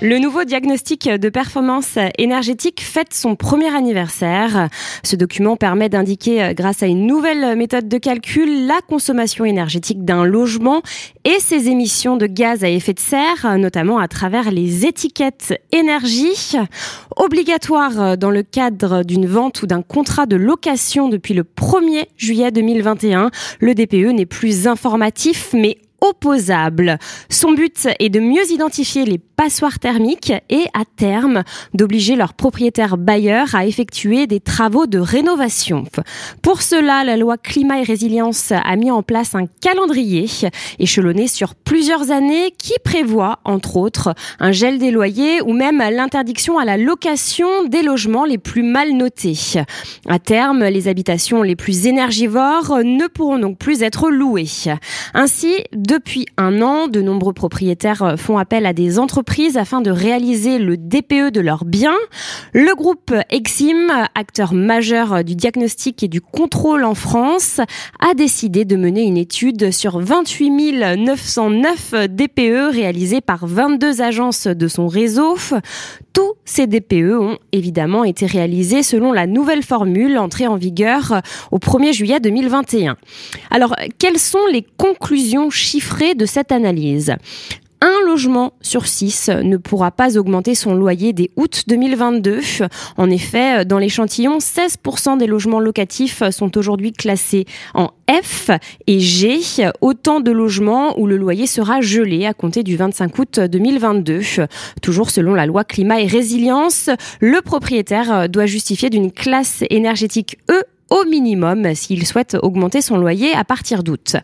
Le nouveau diagnostic de performance énergétique fête son premier anniversaire. Ce document permet d'indiquer, euh, grâce à une nouvelle méthode de calcul, la consommation énergétique d'un logement et ses émissions de gaz à effet de serre, notamment à travers les étiquettes énergie. Obligatoire dans le cadre d'une vente ou d'un contrat de location depuis le 1er juillet 2021, le DPE n'est plus informatif mais opposable. Son but est de mieux identifier les passoires thermiques et à terme d'obliger leurs propriétaires bailleurs à effectuer des travaux de rénovation. Pour cela, la loi climat et résilience a mis en place un calendrier échelonné sur plusieurs années qui prévoit entre autres un gel des loyers ou même l'interdiction à la location des logements les plus mal notés. À terme, les habitations les plus énergivores ne pourront donc plus être louées. Ainsi, depuis un an, de nombreux propriétaires euh, font appel à des entreprises afin de réaliser le DPE de leurs biens. Le groupe Exim, acteur majeur du diagnostic et du contrôle en France, a décidé de mener une étude sur 28 909 DPE réalisés par 22 agences de son réseau. Tous ces DPE ont évidemment été réalisés selon la nouvelle formule entrée en vigueur au 1er juillet 2021. Alors, quelles sont les conclusions chiffrées de cette analyse? Un logement sur six ne pourra pas augmenter son loyer dès août 2022. En effet, dans l'échantillon, 16% des logements locatifs sont aujourd'hui classés en F et G, autant de logements où le loyer sera gelé à compter du 25 août 2022. Toujours selon la loi climat et résilience, le propriétaire doit justifier d'une classe énergétique E au minimum s'il souhaite augmenter son loyer à partir d'août.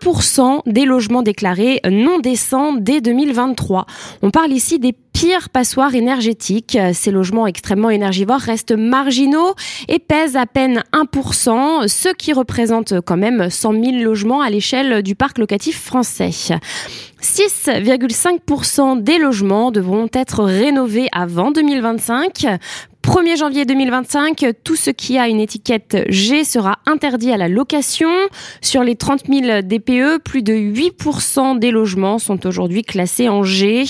1% des logements déclarés non décents dès 2023. On parle ici des pires passoires énergétiques. Ces logements extrêmement énergivores restent marginaux et pèsent à peine 1%, ce qui représente quand même 100 000 logements à l'échelle du parc locatif français. 6,5% des logements devront être rénovés avant 2025. 1er janvier 2025, tout ce qui a une étiquette G sera interdit à la location. Sur les 30 000 DPE, plus de 8% des logements sont aujourd'hui classés en G.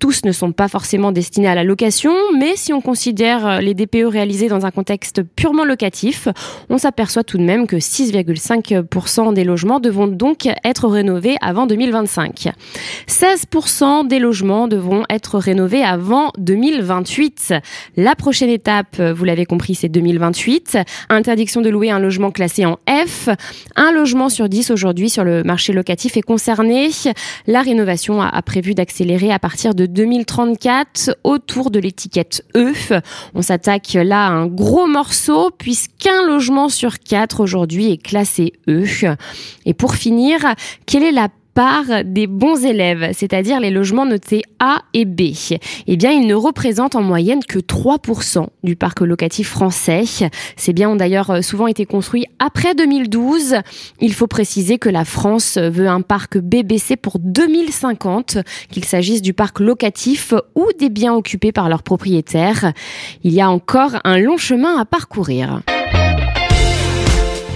Tous ne sont pas forcément destinés à la location, mais si on considère les DPE réalisés dans un contexte purement locatif, on s'aperçoit tout de même que 6,5% des logements devront donc être rénovés avant 2025. 16% des logements devront être rénovés avant 2028. La prochaine étape, vous l'avez compris, c'est 2028. Interdiction de louer un logement classé en F. Un logement sur 10 aujourd'hui sur le marché locatif est concerné. La rénovation a, prévu d'accélérer à partir de 2034 autour de l'étiquette E. On s'attaque là à un gros morceau puisqu'un logement sur 4 aujourd'hui est classé E. Et pour finir, quelle est la par des bons élèves, c'est-à-dire les logements notés A et B. Eh bien, ils ne représentent en moyenne que 3% du parc locatif français. Ces biens ont d'ailleurs souvent été construits après 2012. Il faut préciser que la France veut un parc BBC pour 2050, qu'il s'agisse du parc locatif ou des biens occupés par leurs propriétaires. Il y a encore un long chemin à parcourir.